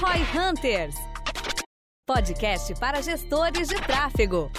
Roy Hunters podcast para gestores de tráfego.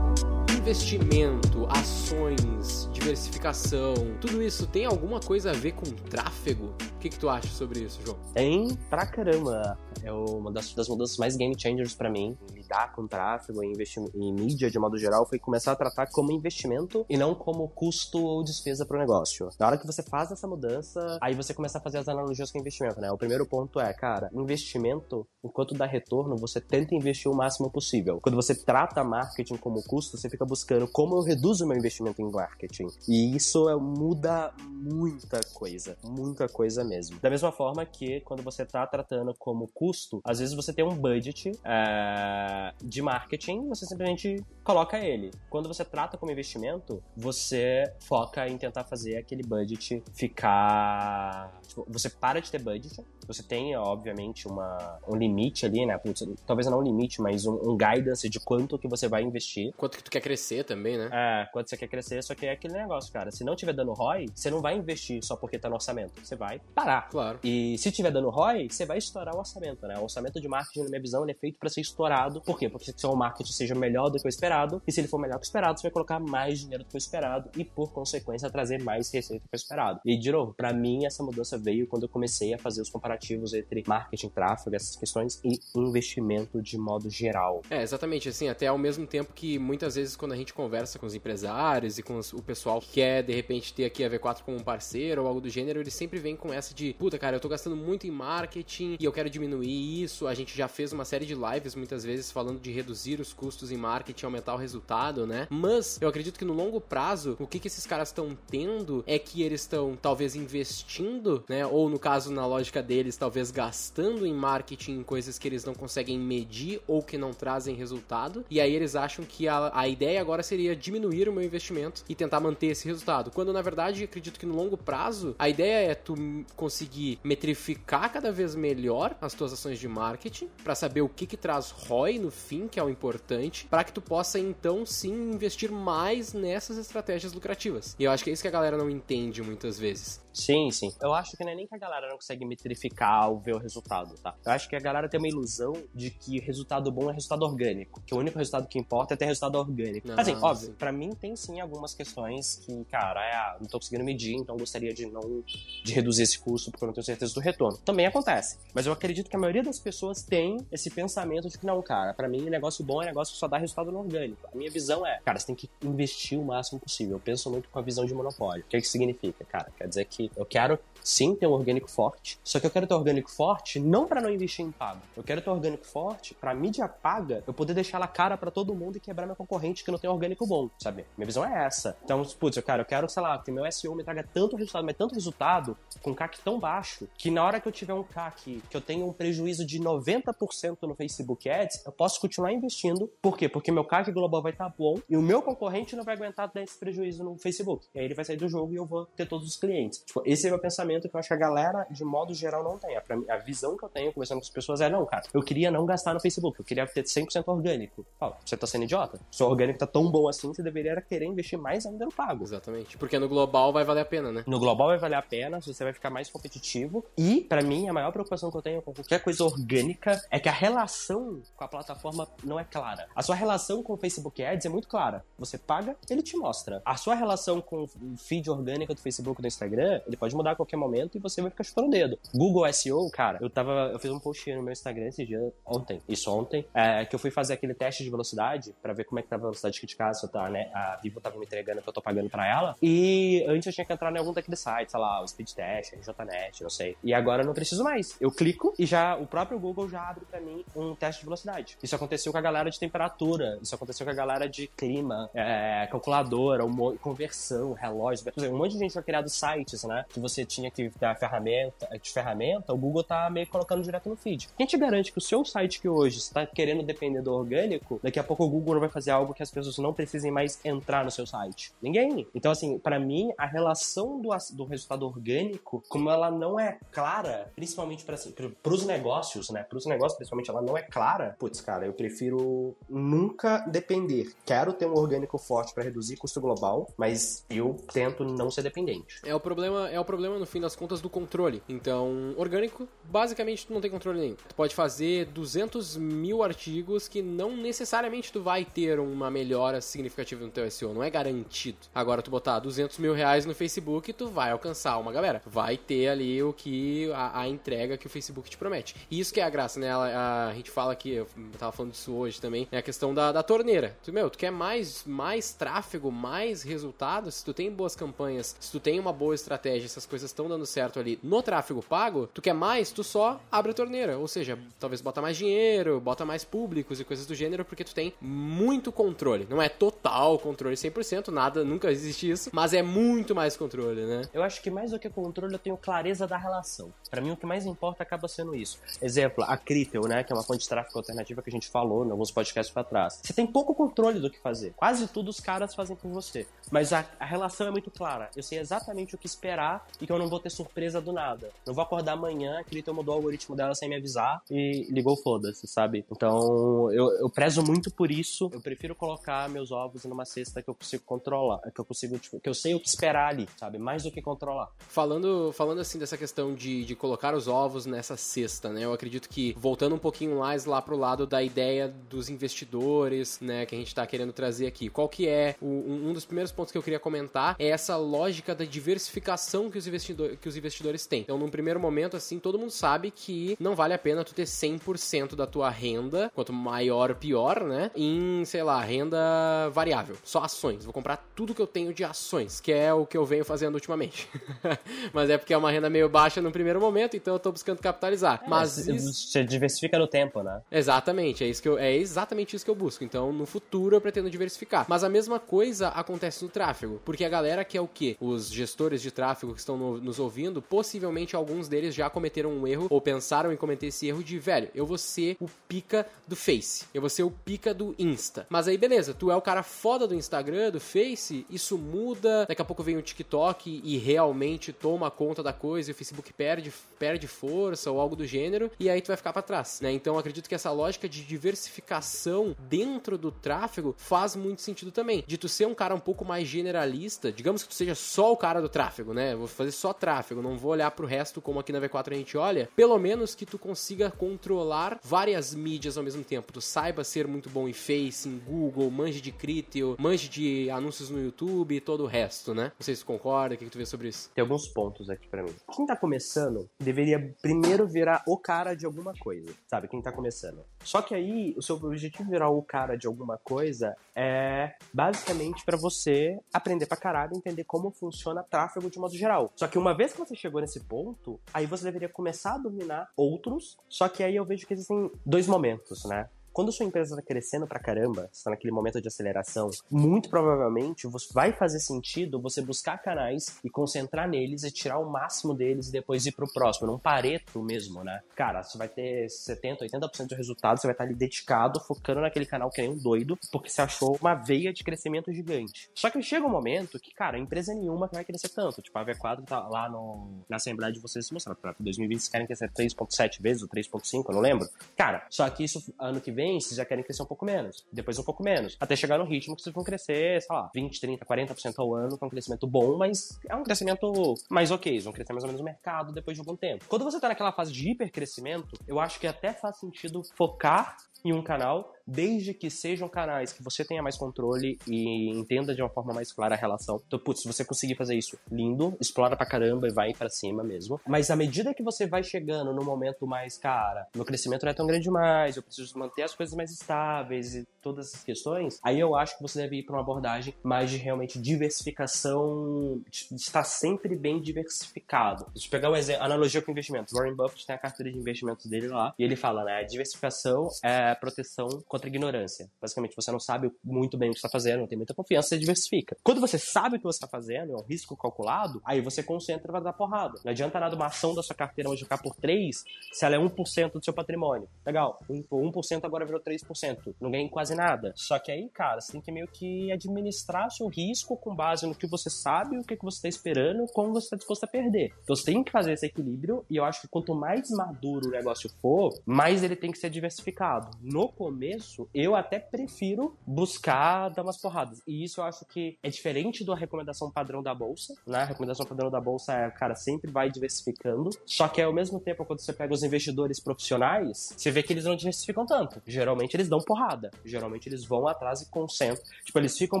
investimento, ações, diversificação, tudo isso tem alguma coisa a ver com tráfego? O que, que tu acha sobre isso, João? Tem pra caramba. É uma das, das mudanças mais game changers para mim. Lidar com tráfego e, e mídia de modo geral foi começar a tratar como investimento e não como custo ou despesa pro negócio. Na hora que você faz essa mudança, aí você começa a fazer as analogias com investimento, né? O primeiro ponto é, cara, investimento, enquanto dá retorno, você tenta investir o máximo possível. Quando você trata marketing como custo, você fica buscando como eu reduzo meu investimento em marketing. E isso é, muda muita coisa, muita coisa mesmo. Da mesma forma que quando você está tratando como custo, às vezes você tem um budget é, de marketing, você simplesmente coloca ele. Quando você trata como investimento, você foca em tentar fazer aquele budget ficar. Tipo, você para de ter budget, você tem, obviamente, uma, um limite ali, né? Talvez não um limite, mas um, um guidance de quanto que você vai investir. Quanto que tu quer crescer também, né? É, quanto você quer crescer, só que é aquele negócio, cara. Se não tiver dando ROI, você não vai investir só porque tá no orçamento. Você vai parar. Claro. E se tiver dando ROI, você vai estourar o orçamento, né? O orçamento de marketing, na minha visão, ele é feito para ser estourado. Por quê? Porque se o marketing seja melhor do que o esperado, e se ele for melhor que o esperado, você vai colocar mais dinheiro do que o esperado e, por consequência, trazer mais receita do que o esperado. E, de novo, pra mim, essa mudança veio quando eu comecei a fazer os comparativos entre marketing, tráfego, essas questões e investimento de modo geral. É, exatamente. Assim, até ao mesmo tempo que muitas vezes quando a gente conversa com os empresários e com o pessoal que quer, de repente, ter aqui a V4 como um parceiro ou algo do gênero, eles sempre vêm com essa de, puta, cara, eu tô gastando muito em marketing e eu quero diminuir isso. A gente já fez uma série de lives muitas vezes falando de reduzir os custos em marketing, aumentar o resultado, né? Mas eu acredito que no longo prazo, o que, que esses caras estão tendo é que eles estão talvez investindo, né? Ou no caso, na lógica deles, talvez gastando em marketing em coisas que eles não conseguem medir ou que não trazem resultado. E aí eles acham que a, a ideia agora seria diminuir o meu investimento e tentar manter esse resultado. Quando na verdade acredito que no longo prazo a ideia é tu conseguir metrificar cada vez melhor as tuas ações de marketing para saber o que que traz ROI no fim, que é o importante, para que tu possa então sim investir mais nessas estratégias lucrativas. E eu acho que é isso que a galera não entende muitas vezes. Sim, sim. Eu acho que não é nem que a galera não consegue metrificar ou ver o resultado, tá? Eu acho que a galera tem uma ilusão de que resultado bom é resultado orgânico. Que o único resultado que importa é ter resultado orgânico. Não, assim, óbvio, para mim tem sim algumas questões que, cara, é, ah, não tô conseguindo medir, então gostaria de não de reduzir esse custo porque eu não tenho certeza do retorno. Também acontece. Mas eu acredito que a maioria das pessoas tem esse pensamento de que não, cara, para mim negócio bom é negócio que só dá resultado no orgânico. A minha visão é, cara, você tem que investir o máximo possível. Eu penso muito com a visão de monopólio. O que, é que significa, cara? Quer dizer que eu quero sim ter um orgânico forte, só que eu quero ter um orgânico forte não para não investir em pago. Eu quero ter um orgânico forte para mídia paga eu poder deixar ela cara para todo mundo e quebrar meu concorrente que não tem orgânico bom, sabe? Minha visão é essa. Então, putz, eu quero, eu quero, sei lá, que meu SEO me traga tanto resultado, mas tanto resultado com CAC tão baixo que na hora que eu tiver um CAC que eu tenho um prejuízo de 90% no Facebook Ads, eu posso continuar investindo. Por quê? Porque meu CAC global vai estar tá bom e o meu concorrente não vai aguentar dar esse prejuízo no Facebook. E aí ele vai sair do jogo e eu vou ter todos os clientes. Tipo, esse é o meu pensamento que eu acho que a galera, de modo geral, não tem. A, visão que eu tenho conversando com as pessoas é, não, cara, eu queria não gastar no Facebook, eu queria ter 100% orgânico. Fala, você tá sendo idiota. Se o orgânico tá tão bom assim, você deveria querer investir mais ainda no pago. Exatamente. Porque no global vai valer a pena, né? No global vai valer a pena, você vai ficar mais competitivo. E, para mim, a maior preocupação que eu tenho com qualquer coisa orgânica é que a relação com a plataforma não é clara. A sua relação com o Facebook Ads é muito clara. Você paga, ele te mostra. A sua relação com o feed orgânico do Facebook do Instagram, ele pode mudar a qualquer momento e você vai ficar chutando o dedo. Google SEO, cara, eu tava. Eu fiz um post no meu Instagram esse dia, ontem, isso ontem, é, que eu fui fazer aquele teste de velocidade para ver como é que tava a velocidade de casa, tá, né? A Vivo tava me entregando que eu tô pagando pra ela. E antes eu tinha que entrar em algum daqueles sites, sei lá, o Speed Test, RJNet, não sei. E agora eu não preciso mais. Eu clico e já o próprio Google já abre para mim um teste de velocidade. Isso aconteceu com a galera de temperatura, isso aconteceu com a galera de clima, é, calculadora, um, conversão, relógio. Um monte de gente já criado sites, né? Que você tinha que dar ferramenta, de ferramenta, o Google tá meio colocando direto no feed. Quem te garante que o seu site que hoje está querendo depender do orgânico, daqui a pouco o Google vai fazer algo que as pessoas não precisem mais entrar no seu site? Ninguém. Então, assim, para mim, a relação do, do resultado orgânico, como ela não é clara, principalmente para assim, os negócios, né? Para os negócios, principalmente, ela não é clara. Putz, cara, eu prefiro nunca depender. Quero ter um orgânico forte para reduzir custo global, mas eu tento não ser dependente. É o problema, é o problema no fim das contas do controle. Então, orgânico, basicamente, tu não tem controle nenhum. Tu pode fazer 200 mil artigos que não necessariamente tu vai ter uma melhora significativa no teu SEO, não é garantido. Agora, tu botar 200 mil reais no Facebook, tu vai alcançar uma galera. Vai ter ali o que a, a entrega que o Facebook te promete. E isso que é a graça, né? A, a gente fala aqui, eu tava falando disso hoje também, é a questão da, da torneira. Tu, meu, tu quer mais, mais tráfego, mais resultados, se tu tem boas campanhas, se tu tem uma boa estratégia, essas coisas estão dando certo ali no tráfego pago, tu quer mais, tu só abre a torneira. Ou seja, talvez bota mais dinheiro, bota mais públicos e coisas do gênero, porque tu tem muito controle. Não é total controle 100%, nada, nunca existe isso, mas é muito mais controle, né? Eu acho que mais do que controle, eu tenho clareza da relação. Para mim, o que mais importa acaba sendo isso. Exemplo, a Critel, né, que é uma fonte de tráfego alternativa que a gente falou em alguns podcasts para trás. Você tem pouco controle do que fazer. Quase tudo os caras fazem por você. Mas a, a relação é muito clara. Eu sei exatamente o que esperar e que eu não vou ter surpresa do nada. Não vou acordar amanhã, a Critel mudou o algoritmo dela sem me avisar e ligou foda-se, sabe? Então, eu, eu prezo muito por isso. Eu prefiro colocar meus ovos numa cesta que eu consigo controlar, que eu consigo, tipo, que eu sei o que esperar ali, sabe? Mais do que controlar. Falando, falando assim dessa questão de, de colocar os ovos nessa cesta, né? Eu acredito que, voltando um pouquinho mais lá pro lado da ideia dos investidores, né, que a gente tá querendo trazer aqui. Qual que é o, um dos primeiros pontos que eu queria comentar é essa lógica da diversificação que os, investidor, que os investidores têm. Então, num primeiro momento, assim, todo mundo sabe que não vale a pena tu ter 100% da tua renda, quanto maior, pior, né, em, sei lá, renda variável, só ações. Vou comprar tudo que eu tenho de ações, que é o que eu venho fazendo ultimamente. Mas é porque é uma renda meio baixa no primeiro momento, então eu tô buscando capitalizar. É, Mas você diversifica no tempo, né? Exatamente, é isso que eu, é exatamente isso que eu busco. Então, no futuro eu pretendo diversificar. Mas a mesma coisa acontece no tráfego, porque a galera que é o quê? Os gestores de tráfego que estão no, nos ouvindo, possivelmente alguns deles já cometeram um erro ou pensaram em cometer esse erro de, velho, eu vou ser o pica do Face, eu vou ser o pica do Insta. Mas aí beleza, tu é o cara foda do Instagram, do Face, isso muda, daqui a pouco vem o TikTok e realmente toma conta da coisa e o Facebook perde, perde força ou algo do gênero, e aí tu vai ficar para trás, né? Então acredito que essa lógica de diversificação dentro do tráfego faz muito sentido também. De tu ser um cara um pouco mais generalista, digamos que tu seja só o cara do tráfego, né? Vou fazer só tráfego, não vou olhar pro resto como aqui na V4 a gente olha. Pelo menos que tu consiga controlar várias mídias ao mesmo tempo. Tu saiba ser muito bom em Face, em Google, manje de Criteo, manje de anúncios no YouTube e todo o resto, né? Não sei se tu concorda, o que, que tu vê sobre isso? Tem alguns pontos aqui para mim. Quem tá começando deveria primeiro virar o cara de alguma coisa, sabe? Quem tá começando. Só que aí, o seu objetivo virar o cara de alguma coisa é basicamente para você aprender pra caralho, entender como funciona tráfego de modo geral. Só que uma vez que você chegou nesse ponto, aí você deveria começar a dominar outros. Só que aí eu vejo que existem dois momentos, né? Quando sua empresa está crescendo pra caramba, está naquele momento de aceleração, muito provavelmente vai fazer sentido você buscar canais e concentrar neles e tirar o máximo deles e depois ir pro próximo, num pareto mesmo, né? Cara, você vai ter 70, 80% do resultado, você vai estar ali dedicado, focando naquele canal que é um doido, porque você achou uma veia de crescimento gigante. Só que chega um momento que, cara, empresa nenhuma vai crescer tanto. Tipo, a V4 tá lá no, na Assembleia de vocês se mostrar. Pra 2020 vocês querem crescer 3.7 vezes ou 3.5, eu não lembro. Cara, só que isso ano que vem vem, vocês já querem crescer um pouco menos, depois um pouco menos, até chegar no ritmo que vocês vão crescer, sei lá, 20, 30, 40% ao ano, que é um crescimento bom, mas é um crescimento mais ok, vão crescer mais ou menos no mercado depois de algum tempo. Quando você tá naquela fase de hipercrescimento, eu acho que até faz sentido focar em um canal desde que sejam canais que você tenha mais controle e entenda de uma forma mais clara a relação. Então, putz, se você conseguir fazer isso, lindo, explora pra caramba e vai para cima mesmo. Mas à medida que você vai chegando no momento mais, cara, meu crescimento não é tão grande mais, eu preciso manter as coisas mais estáveis e todas essas questões, aí eu acho que você deve ir para uma abordagem mais de realmente diversificação, de estar sempre bem diversificado. Deixa eu pegar um exemplo, analogia com investimentos. Warren Buffett tem a carteira de investimentos dele lá, e ele fala, né, diversificação é proteção contra a ignorância. Basicamente, você não sabe muito bem o que está fazendo, não tem muita confiança, você diversifica. Quando você sabe o que você está fazendo, é um risco calculado, aí você concentra vai dar porrada. Não adianta nada uma ação da sua carteira multiplicar por 3 se ela é 1% do seu patrimônio. Legal, 1% agora virou 3%. Não ganha quase nada. Só que aí, cara, você tem que meio que administrar seu risco com base no que você sabe, o que você está esperando, como você está disposto a perder. Então você tem que fazer esse equilíbrio e eu acho que quanto mais maduro o negócio for, mais ele tem que ser diversificado. No começo, eu até prefiro buscar dar umas porradas. E isso eu acho que é diferente da recomendação padrão da bolsa, né? A recomendação padrão da bolsa é, cara, sempre vai diversificando. Só que ao mesmo tempo, quando você pega os investidores profissionais, você vê que eles não diversificam tanto. Geralmente eles dão porrada. Geralmente eles vão atrás e concentram. Tipo, eles ficam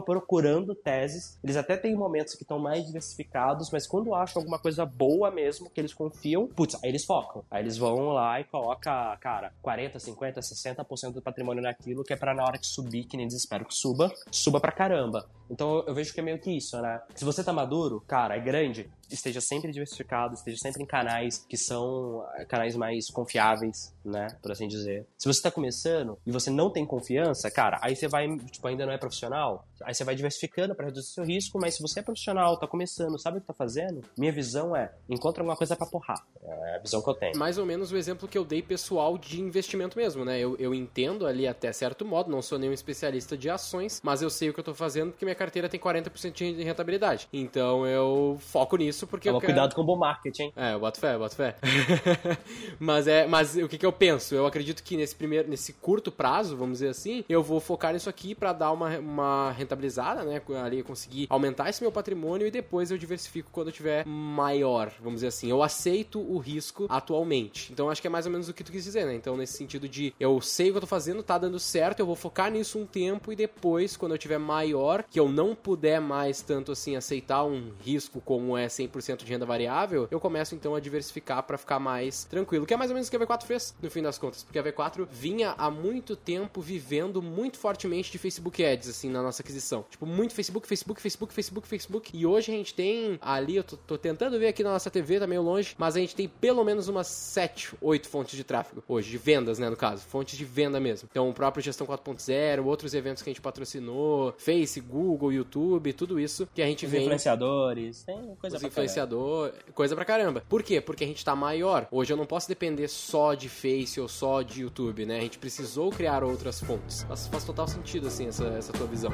procurando teses. Eles até têm momentos que estão mais diversificados, mas quando acham alguma coisa boa mesmo, que eles confiam, putz, aí eles focam. Aí eles vão lá e colocam, cara, 40, 50, 60% do patrimônio naquilo, que é para na hora que subir, que nem desespero que suba, suba pra caramba. Então eu vejo que é meio que isso, né? Se você tá maduro, cara, é grande, esteja sempre diversificado, esteja sempre em canais que são eh, canais mais confiáveis, né? Por assim dizer. Se você tá começando e você não tem confiança, cara, aí você vai, tipo, ainda não é profissional, aí você vai diversificando para reduzir seu risco, mas se você é profissional, tá começando, sabe o que tá fazendo, minha visão é, encontra alguma coisa para porrar. É a visão que eu tenho. Mais ou menos o exemplo que eu dei pessoal de investimento mesmo, né? Eu, eu entendo ali até certo modo, não sou nenhum especialista de ações, mas eu sei o que eu tô fazendo porque minha carteira tem 40% de rentabilidade. Então eu foco nisso porque Toma eu quero... cuidado com o bom marketing. É, eu boto fé, eu boto fé. mas é, mas o que, que eu penso? Eu acredito que nesse primeiro, nesse curto prazo, vamos dizer assim, eu vou focar nisso aqui para dar uma, uma rentabilizada, né? Ali conseguir aumentar esse meu patrimônio e depois eu diversifico quando eu tiver maior, vamos dizer assim. Eu aceito o risco atualmente. Então acho que é mais ou menos o que tu quis dizer, né? Então nesse sentido de eu sei o que eu tô fazendo, tá dando certo, eu vou focar nisso um tempo e depois, quando eu tiver maior, que eu não puder mais tanto assim aceitar um risco como é 100% de renda variável, eu começo então a diversificar para ficar mais tranquilo. Que é mais ou menos o que a V4 fez, no fim das contas. Porque a V4 vinha há muito tempo vivendo muito fortemente de Facebook Ads, assim, na nossa aquisição. Tipo, muito Facebook, Facebook, Facebook, Facebook, Facebook. E hoje a gente tem ali, eu tô, tô tentando ver aqui na nossa TV, tá meio longe, mas a gente tem pelo menos umas 7, 8 fontes de tráfego hoje, de vendas, né, no caso. Fontes de venda mesmo. Então, o próprio Gestão 4.0, outros eventos que a gente patrocinou, Face, Google, YouTube, tudo isso que a gente Os vem. influenciadores, tem coisa Os pra influenciador, coisa pra caramba. Por quê? Porque a gente tá maior. Hoje eu não posso depender só de Face ou só de YouTube, né? A gente precisou criar outras fontes. Faz, faz total sentido, assim, essa, essa tua visão.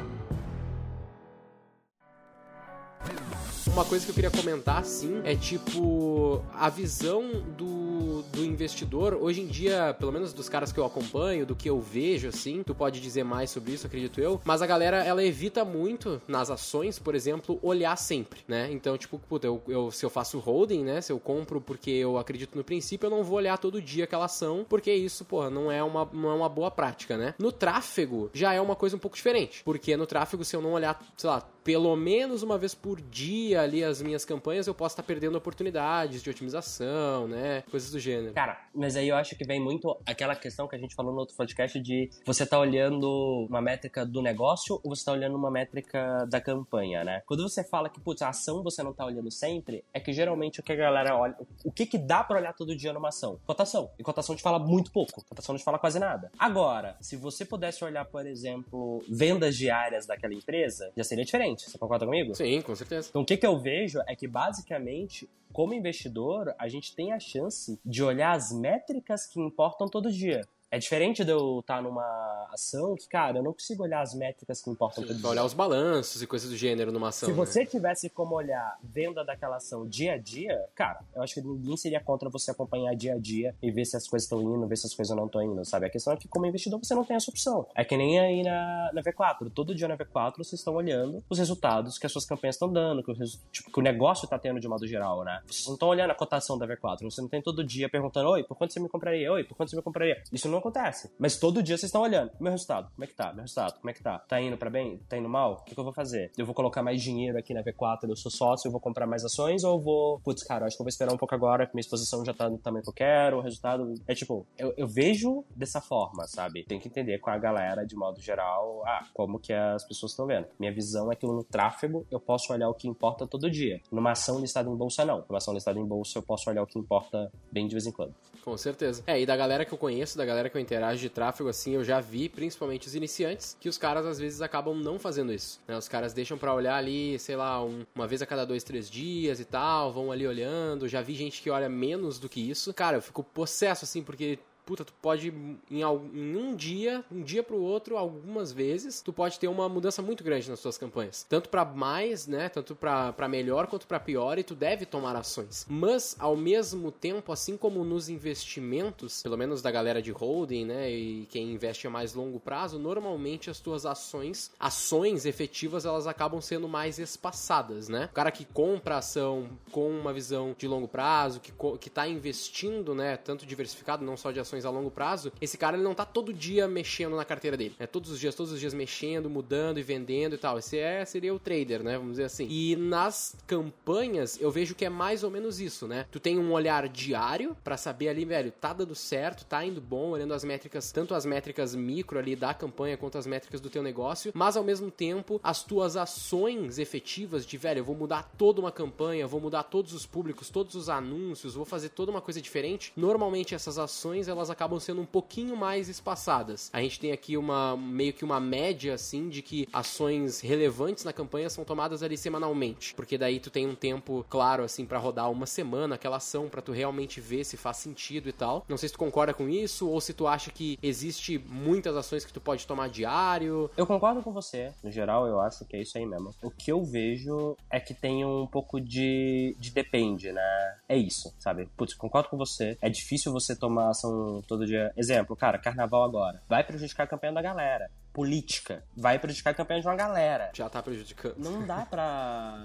Uma coisa que eu queria comentar, sim, é tipo a visão do, do investidor. Hoje em dia, pelo menos dos caras que eu acompanho, do que eu vejo, assim, tu pode dizer mais sobre isso, acredito eu. Mas a galera, ela evita muito nas ações, por exemplo, olhar sempre, né? Então, tipo, puta, eu, eu, se eu faço holding, né? Se eu compro porque eu acredito no princípio, eu não vou olhar todo dia aquela ação, porque isso, porra, não é uma, não é uma boa prática, né? No tráfego, já é uma coisa um pouco diferente. Porque no tráfego, se eu não olhar, sei lá, pelo menos uma vez por dia ali as minhas campanhas, eu posso estar perdendo oportunidades de otimização, né? Coisas do gênero. Cara, mas aí eu acho que vem muito aquela questão que a gente falou no outro podcast de você tá olhando uma métrica do negócio ou você tá olhando uma métrica da campanha, né? Quando você fala que, putz, a ação você não tá olhando sempre, é que geralmente o que a galera olha, o que que dá pra olhar todo dia numa ação? Cotação. E cotação te fala muito pouco. Cotação não te fala quase nada. Agora, se você pudesse olhar, por exemplo, vendas diárias daquela empresa, já seria diferente. Você concorda comigo? Sim, com certeza. Então, o que, que eu vejo é que, basicamente, como investidor, a gente tem a chance de olhar as métricas que importam todo dia. É diferente de eu estar numa ação que, cara, eu não consigo olhar as métricas que importam dia. olhar os balanços e coisas do gênero numa ação. Se né? você tivesse como olhar venda daquela ação dia a dia, cara, eu acho que ninguém seria contra você acompanhar dia a dia e ver se as coisas estão indo, ver se as coisas não estão indo, sabe? A questão é que, como investidor, você não tem essa opção. É que nem aí na, na V4. Todo dia na V4 vocês estão olhando os resultados que as suas campanhas estão dando, que o, tipo, que o negócio está tendo de modo geral, né? Vocês não estão olhando a cotação da V4. Você não tem todo dia perguntando, oi, por quanto você me compraria? Oi, por quanto você me compraria? Isso não acontece. Mas todo dia vocês estão olhando. Meu resultado, como é que tá? Meu resultado, como é que tá? Tá indo pra bem? Tá indo mal? O que, que eu vou fazer? Eu vou colocar mais dinheiro aqui na V4, eu sou sócio, eu vou comprar mais ações ou vou, putz, cara, acho que eu vou esperar um pouco agora, que minha exposição já tá no tamanho que eu quero, o resultado. É tipo, eu, eu vejo dessa forma, sabe? Tem que entender com a galera, de modo geral, ah, como que as pessoas estão vendo. Minha visão é que no tráfego eu posso olhar o que importa todo dia. Numa ação listada em bolsa, não. Numa ação listada em bolsa, eu posso olhar o que importa bem de vez em quando. Com certeza. É, e da galera que eu conheço, da galera que eu interajo de tráfego, assim, eu já vi, principalmente os iniciantes, que os caras às vezes acabam não fazendo isso. Né? Os caras deixam para olhar ali, sei lá, um, uma vez a cada dois, três dias e tal, vão ali olhando. Já vi gente que olha menos do que isso. Cara, eu fico possesso, assim, porque puta, tu pode em, em um dia, um dia pro outro, algumas vezes, tu pode ter uma mudança muito grande nas tuas campanhas. Tanto para mais, né, tanto para melhor quanto para pior e tu deve tomar ações. Mas ao mesmo tempo, assim como nos investimentos, pelo menos da galera de holding, né, e quem investe a mais longo prazo, normalmente as tuas ações, ações efetivas, elas acabam sendo mais espaçadas, né? O cara que compra ação com uma visão de longo prazo, que que tá investindo, né, tanto diversificado, não só de ações a longo prazo, esse cara ele não tá todo dia mexendo na carteira dele. É todos os dias, todos os dias mexendo, mudando e vendendo e tal. Esse é, seria o trader, né? Vamos dizer assim. E nas campanhas eu vejo que é mais ou menos isso, né? Tu tem um olhar diário para saber ali, velho, tá dando certo, tá indo bom, olhando as métricas, tanto as métricas micro ali da campanha quanto as métricas do teu negócio, mas ao mesmo tempo as tuas ações efetivas de, velho, eu vou mudar toda uma campanha, vou mudar todos os públicos, todos os anúncios, vou fazer toda uma coisa diferente. Normalmente essas ações elas acabam sendo um pouquinho mais espaçadas. A gente tem aqui uma meio que uma média assim de que ações relevantes na campanha são tomadas ali semanalmente, porque daí tu tem um tempo claro assim para rodar uma semana aquela ação para tu realmente ver se faz sentido e tal. Não sei se tu concorda com isso ou se tu acha que existe muitas ações que tu pode tomar diário. Eu concordo com você. No geral, eu acho que é isso aí mesmo. O que eu vejo é que tem um pouco de, de depende, né? É isso, sabe? Putz, concordo com você. É difícil você tomar ação todo dia. Exemplo, cara, carnaval agora. Vai prejudicar a campanha da galera. Política. Vai prejudicar a campanha de uma galera. Já tá prejudicando. Não dá pra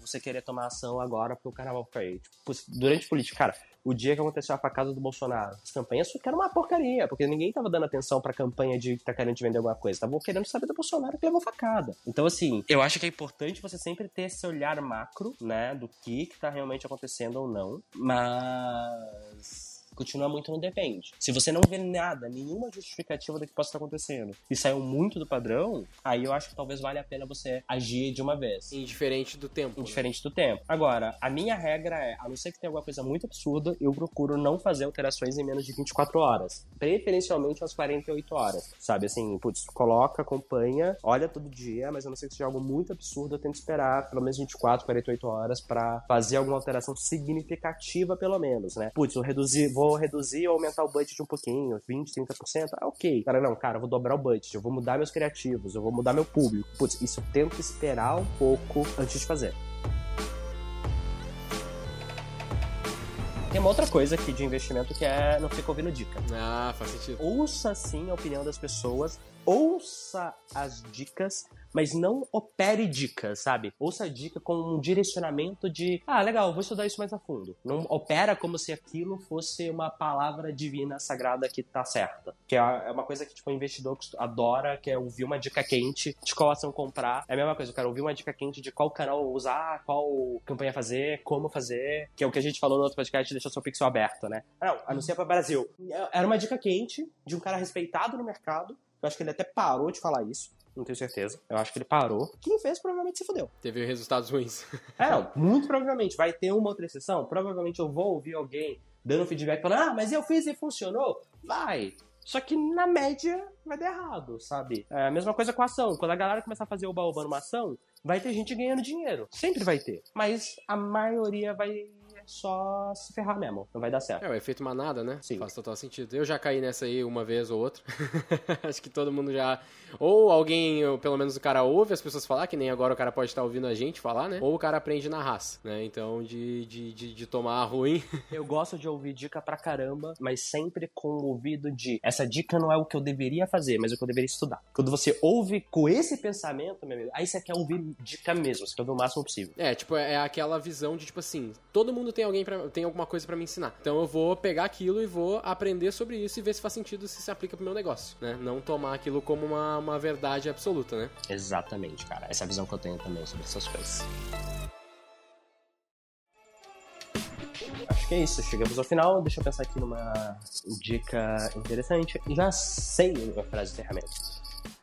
você querer tomar ação agora porque o carnaval foi aí. Tipo, durante política, cara, o dia que aconteceu a facada do Bolsonaro, as campanhas ficaram uma porcaria, porque ninguém tava dando atenção pra campanha de que tá querendo te vender alguma coisa. Estavam querendo saber do Bolsonaro que levou facada. Então, assim, eu acho que é importante você sempre ter esse olhar macro, né, do que que tá realmente acontecendo ou não, mas continua muito no depende. Se você não vê nada, nenhuma justificativa do que possa estar acontecendo e saiu muito do padrão, aí eu acho que talvez valha a pena você agir de uma vez. Indiferente do tempo. Indiferente né? do tempo. Agora, a minha regra é, a não ser que tenha alguma coisa muito absurda, eu procuro não fazer alterações em menos de 24 horas. Preferencialmente às 48 horas. Sabe, assim, putz, coloca, acompanha, olha todo dia, mas a não ser que seja algo muito absurdo, eu tento esperar pelo menos 24, 48 horas para fazer alguma alteração significativa, pelo menos, né? Putz, eu reduzi, vou vou reduzir ou aumentar o budget um pouquinho, 20, 30%, ah, ok. Cara, não, cara, eu vou dobrar o budget, eu vou mudar meus criativos, eu vou mudar meu público. Putz, isso eu tento esperar um pouco antes de fazer. Tem uma outra coisa aqui de investimento que é não fica ouvindo dica. Ah, faz sentido. Ouça sim a opinião das pessoas, ouça as dicas, mas não opere dicas, sabe? Ouça a dica com um direcionamento de, ah, legal, vou estudar isso mais a fundo. Não opera como se aquilo fosse uma palavra divina sagrada que tá certa. Que é, é uma coisa que, tipo, o investidor adora, que é ouvir uma dica quente de qual ação comprar. É a mesma coisa, eu quero ouvir uma dica quente de qual canal usar, qual campanha fazer, como fazer, que é o que a gente falou no outro podcast, deixa seu pixel aberto, né? Não, anuncia para Brasil. Era uma dica quente de um cara respeitado no mercado. Eu acho que ele até parou de falar isso não tenho certeza. Eu acho que ele parou. Quem fez provavelmente se fudeu. Teve resultados ruins. é, não, muito provavelmente. Vai ter uma outra exceção. Provavelmente eu vou ouvir alguém dando feedback falando, ah, mas eu fiz e funcionou. Vai. Só que na média vai dar errado, sabe? É a mesma coisa com a ação. Quando a galera começar a fazer o baobá numa ação, vai ter gente ganhando dinheiro. Sempre vai ter. Mas a maioria vai só se ferrar mesmo. Não vai dar certo. É, o efeito manada, né? Sim. Faz total sentido. Eu já caí nessa aí uma vez ou outra. Acho que todo mundo já. Ou alguém, ou pelo menos o cara ouve as pessoas falar, que nem agora o cara pode estar ouvindo a gente falar, né? Ou o cara aprende na raça, né? Então, de, de, de, de tomar ruim. eu gosto de ouvir dica pra caramba, mas sempre com o ouvido de essa dica não é o que eu deveria fazer, mas é o que eu deveria estudar. Quando você ouve com esse pensamento, meu amigo, aí você quer ouvir dica mesmo, você quer ouvir o máximo possível. É, tipo, é aquela visão de, tipo assim, todo mundo tem alguém para tem alguma coisa para me ensinar. Então eu vou pegar aquilo e vou aprender sobre isso e ver se faz sentido se se aplica pro meu negócio, né? Não tomar aquilo como uma, uma verdade absoluta, né? Exatamente, cara. Essa é a visão que eu tenho também sobre essas coisas. Acho que é isso. Chegamos ao final. Deixa eu pensar aqui numa dica interessante. Já sei a frase de ferramenta.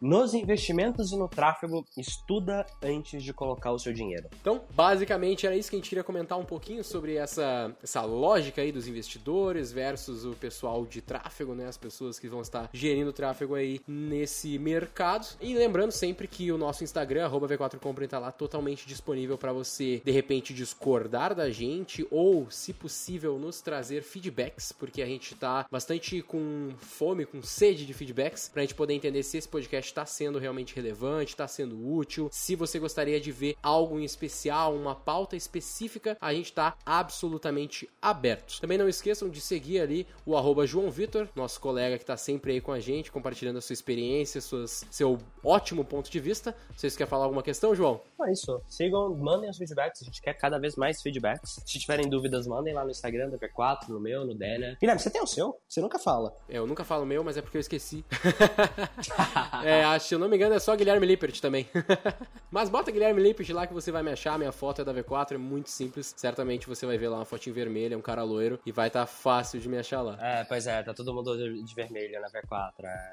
Nos investimentos e no tráfego, estuda antes de colocar o seu dinheiro. Então, basicamente era isso que a gente queria comentar um pouquinho sobre essa, essa lógica aí dos investidores versus o pessoal de tráfego, né? As pessoas que vão estar gerindo tráfego aí nesse mercado. E lembrando sempre que o nosso Instagram, V4Company, tá lá totalmente disponível para você, de repente, discordar da gente ou, se possível, nos trazer feedbacks, porque a gente tá bastante com fome, com sede de feedbacks, pra gente poder entender se esse podcast está sendo realmente relevante, está sendo útil. Se você gostaria de ver algo em especial, uma pauta específica, a gente está absolutamente aberto. Também não esqueçam de seguir ali o arroba João Vitor, nosso colega que está sempre aí com a gente, compartilhando a sua experiência, suas, seu ótimo ponto de vista. Vocês querem falar alguma questão, João? É isso. Sigam, mandem os feedbacks. A gente quer cada vez mais feedbacks. Se tiverem dúvidas, mandem lá no Instagram da P4, no meu, no Dana. Guilherme, você tem o seu? Você nunca fala. É, eu nunca falo meu, mas é porque eu esqueci. é, acho, se eu não me engano, é só Guilherme Lippert também. mas bota Guilherme Lippert lá que você vai me achar. Minha foto é da V4, é muito simples. Certamente você vai ver lá uma fotinho vermelha, um cara loiro, e vai estar tá fácil de me achar lá. É, pois é, tá todo mundo de vermelho na V4. É,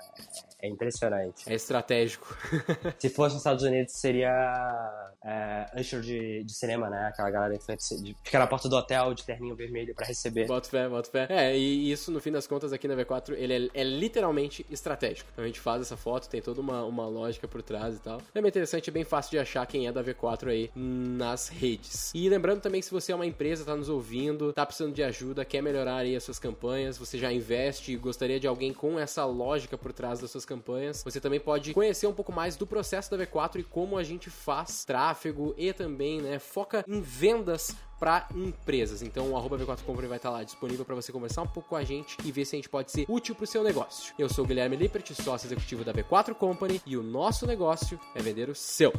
é impressionante. É estratégico. se fosse nos Estados Unidos, seria é, Usher de, de cinema, né? Aquela galera de ficar na porta do hotel de terninho vermelho para receber. Bota fé, bota fé. É, e isso, no fim das contas, aqui na V4, ele é, é, literalmente estratégico. Então a gente faz essa foto, tem toda uma, uma lógica por trás e tal. É bem interessante, é bem fácil de achar quem é da V4 aí nas redes. E lembrando também que se você é uma empresa, tá nos ouvindo, tá precisando de ajuda, quer melhorar aí as suas campanhas, você já investe e gostaria de alguém com essa lógica por trás das suas campanhas, você também pode conhecer um pouco mais do processo da V4 e como a gente faz tráfego e também, né, foca em vendas para empresas. Então o arroba V4 Company vai estar tá lá disponível para você conversar um pouco com a gente e ver se a gente pode ser útil para o seu negócio. Eu sou o Guilherme Lippert, sócio executivo da V4 Company e o nosso negócio é vender o seu.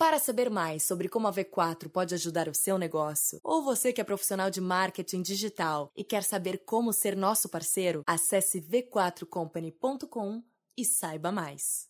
Para saber mais sobre como a V4 pode ajudar o seu negócio, ou você que é profissional de marketing digital e quer saber como ser nosso parceiro, acesse v4company.com e saiba mais.